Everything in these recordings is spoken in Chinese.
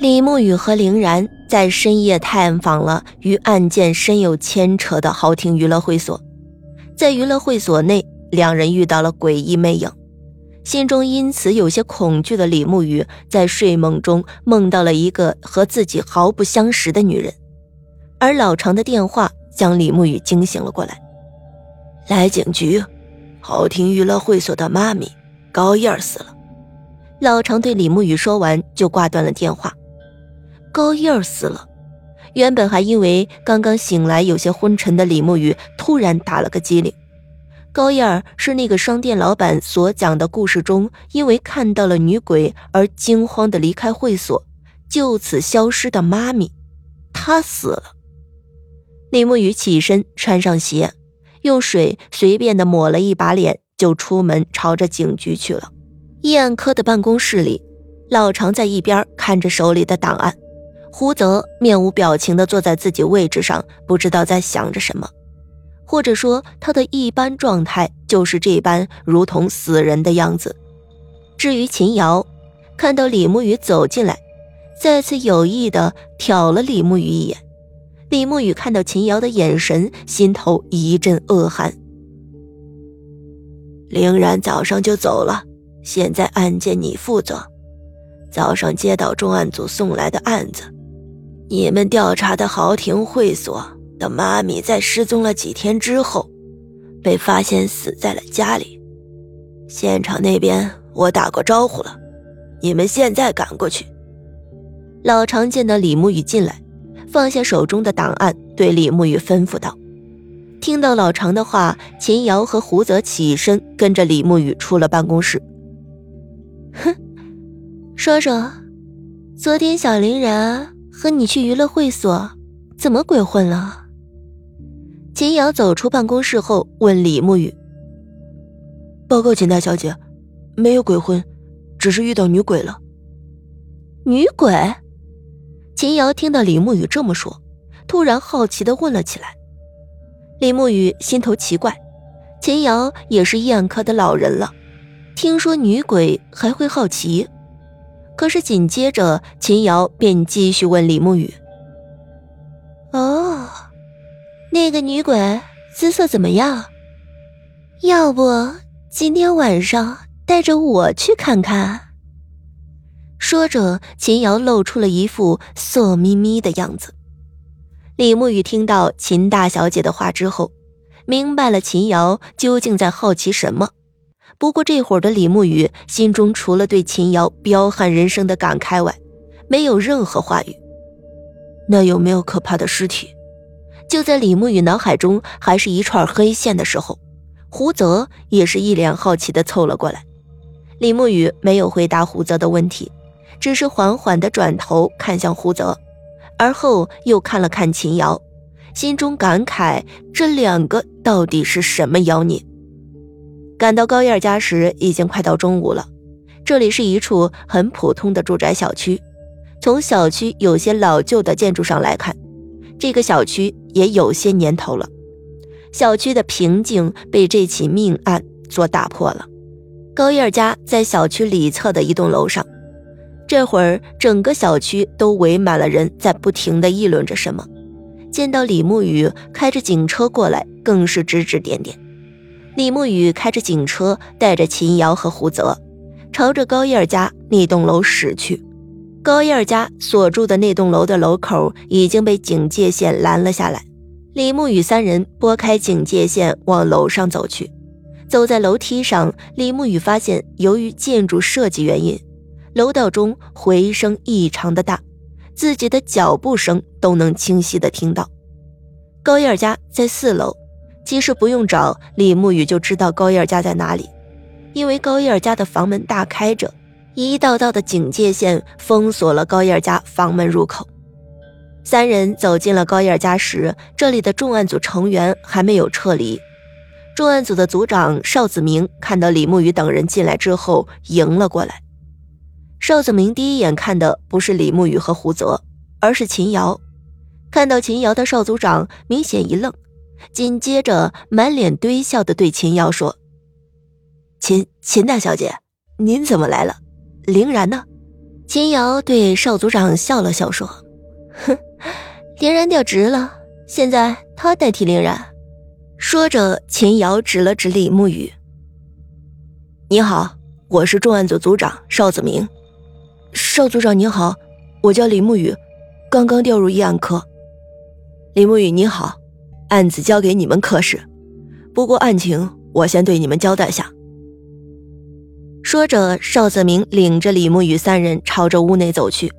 李沐雨和凌然在深夜探访了与案件深有牵扯的豪庭娱乐会所，在娱乐会所内，两人遇到了诡异魅影，心中因此有些恐惧的李沐雨在睡梦中梦到了一个和自己毫不相识的女人，而老常的电话将李沐雨惊醒了过来。来警局，豪庭娱乐会所的妈咪高燕死了。老常对李沐雨说完就挂断了电话。高燕儿死了，原本还因为刚刚醒来有些昏沉的李沐雨突然打了个激灵。高燕儿是那个商店老板所讲的故事中，因为看到了女鬼而惊慌的离开会所，就此消失的妈咪，她死了。李沐雨起身穿上鞋，用水随便的抹了一把脸，就出门朝着警局去了。医案科的办公室里，老常在一边看着手里的档案。胡泽面无表情地坐在自己位置上，不知道在想着什么，或者说他的一般状态就是这般如同死人的样子。至于秦瑶，看到李沐雨走进来，再次有意地挑了李沐雨一眼。李沐雨看到秦瑶的眼神，心头一阵恶寒。凌然早上就走了，现在案件你负责。早上接到重案组送来的案子。你们调查的豪庭会所的妈咪在失踪了几天之后，被发现死在了家里。现场那边我打过招呼了，你们现在赶过去。老常见到李沐雨进来，放下手中的档案，对李沐雨吩咐道：“听到老常的话，秦瑶和胡泽起身跟着李沐雨出了办公室。哼，说说，昨天小林然。”和你去娱乐会所，怎么鬼混了？秦瑶走出办公室后问李沐雨：“报告秦大小姐，没有鬼混，只是遇到女鬼了。”女鬼？秦瑶听到李沐雨这么说，突然好奇的问了起来。李沐雨心头奇怪，秦瑶也是医案科的老人了，听说女鬼还会好奇。可是紧接着，秦瑶便继续问李沐雨：“哦，那个女鬼姿色怎么样？要不今天晚上带着我去看看？”说着，秦瑶露出了一副色眯眯的样子。李沐雨听到秦大小姐的话之后，明白了秦瑶究竟在好奇什么。不过这会儿的李沐雨心中除了对秦瑶彪悍人生的感慨外，没有任何话语。那有没有可怕的尸体？就在李沐雨脑海中还是一串黑线的时候，胡泽也是一脸好奇的凑了过来。李沐雨没有回答胡泽的问题，只是缓缓的转头看向胡泽，而后又看了看秦瑶，心中感慨：这两个到底是什么妖孽？赶到高燕家时，已经快到中午了。这里是一处很普通的住宅小区，从小区有些老旧的建筑上来看，这个小区也有些年头了。小区的平静被这起命案所打破了。高燕家在小区里侧的一栋楼上，这会儿整个小区都围满了人，在不停地议论着什么。见到李沐雨开着警车过来，更是指指点点。李沐雨开着警车，带着秦瑶和胡泽，朝着高燕家那栋楼驶去。高燕家所住的那栋楼的楼口已经被警戒线拦了下来。李沐雨三人拨开警戒线，往楼上走去。走在楼梯上，李沐雨发现，由于建筑设计原因，楼道中回声异常的大，自己的脚步声都能清晰的听到。高燕儿家在四楼。其实不用找，李沐雨就知道高燕家在哪里，因为高燕家的房门大开着，一道道的警戒线封锁了高燕家房门入口。三人走进了高燕家时，这里的重案组成员还没有撤离。重案组的组长邵子明看到李沐雨等人进来之后，迎了过来。邵子明第一眼看的不是李沐雨和胡泽，而是秦瑶。看到秦瑶的邵组长明显一愣。紧接着，满脸堆笑的对秦瑶说：“秦秦大小姐，您怎么来了？凌然呢？秦瑶对邵组长笑了笑，说：“哼，林然调职了，现在他代替林然。”说着，秦瑶指了指李慕雨：“你好，我是重案组组长邵子明。”“邵组长你好，我叫李慕雨，刚刚调入医案科。”“李慕雨你好，案子交给你们科室，不过案情我先对你们交代下。”说着，邵泽明领着李慕雨三人朝着屋内走去。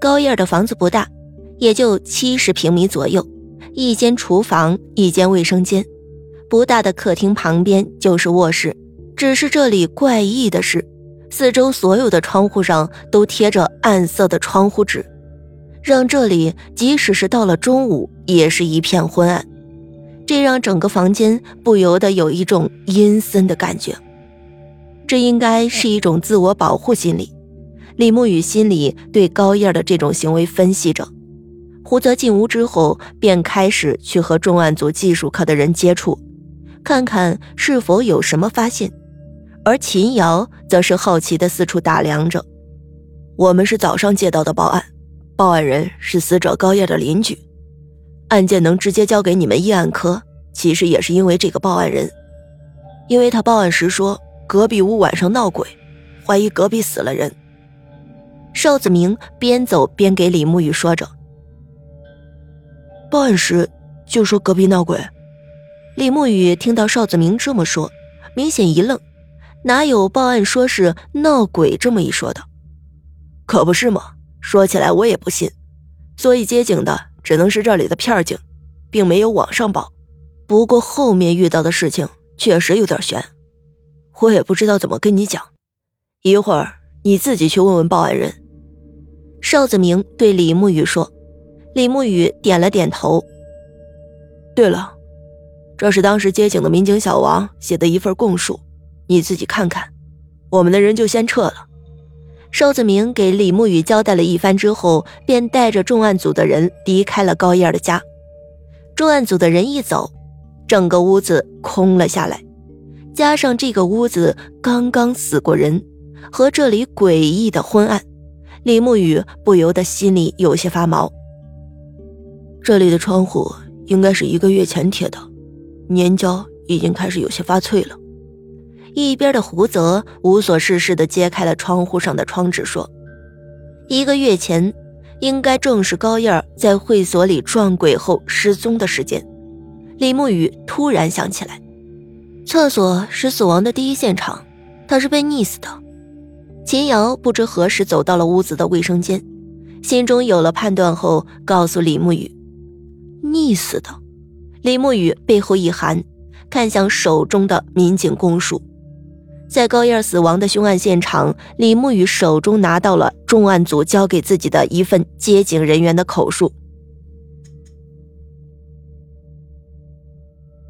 高燕的房子不大，也就七十平米左右，一间厨房，一间卫生间，不大的客厅旁边就是卧室。只是这里怪异的是，四周所有的窗户上都贴着暗色的窗户纸，让这里即使是到了中午也是一片昏暗。这让整个房间不由得有一种阴森的感觉。这应该是一种自我保护心理。李慕雨心里对高燕的这种行为分析着。胡泽进屋之后，便开始去和重案组技术科的人接触，看看是否有什么发现。而秦瑶则是好奇的四处打量着。我们是早上接到的报案，报案人是死者高燕的邻居。案件能直接交给你们医案科，其实也是因为这个报案人，因为他报案时说。隔壁屋晚上闹鬼，怀疑隔壁死了人。邵子明边走边给李慕雨说着。报案时就说隔壁闹鬼。李慕雨听到邵子明这么说，明显一愣，哪有报案说是闹鬼这么一说的？可不是嘛！说起来我也不信，所以接警的只能是这里的片警，并没有往上报。不过后面遇到的事情确实有点悬。我也不知道怎么跟你讲，一会儿你自己去问问报案人。邵子明对李慕雨说。李慕雨点了点头。对了，这是当时接警的民警小王写的一份供述，你自己看看。我们的人就先撤了。邵子明给李慕雨交代了一番之后，便带着重案组的人离开了高燕的家。重案组的人一走，整个屋子空了下来。加上这个屋子刚刚死过人，和这里诡异的昏暗，李慕雨不由得心里有些发毛。这里的窗户应该是一个月前贴的，粘胶已经开始有些发脆了。一边的胡泽无所事事地揭开了窗户上的窗纸，说：“一个月前，应该正是高燕在会所里撞鬼后失踪的时间。”李慕雨突然想起来。厕所是死亡的第一现场，他是被溺死的。秦瑶不知何时走到了屋子的卫生间，心中有了判断后，告诉李慕雨：“溺死的。”李慕雨背后一寒，看向手中的民警供述，在高燕死亡的凶案现场，李慕雨手中拿到了重案组交给自己的一份接警人员的口述。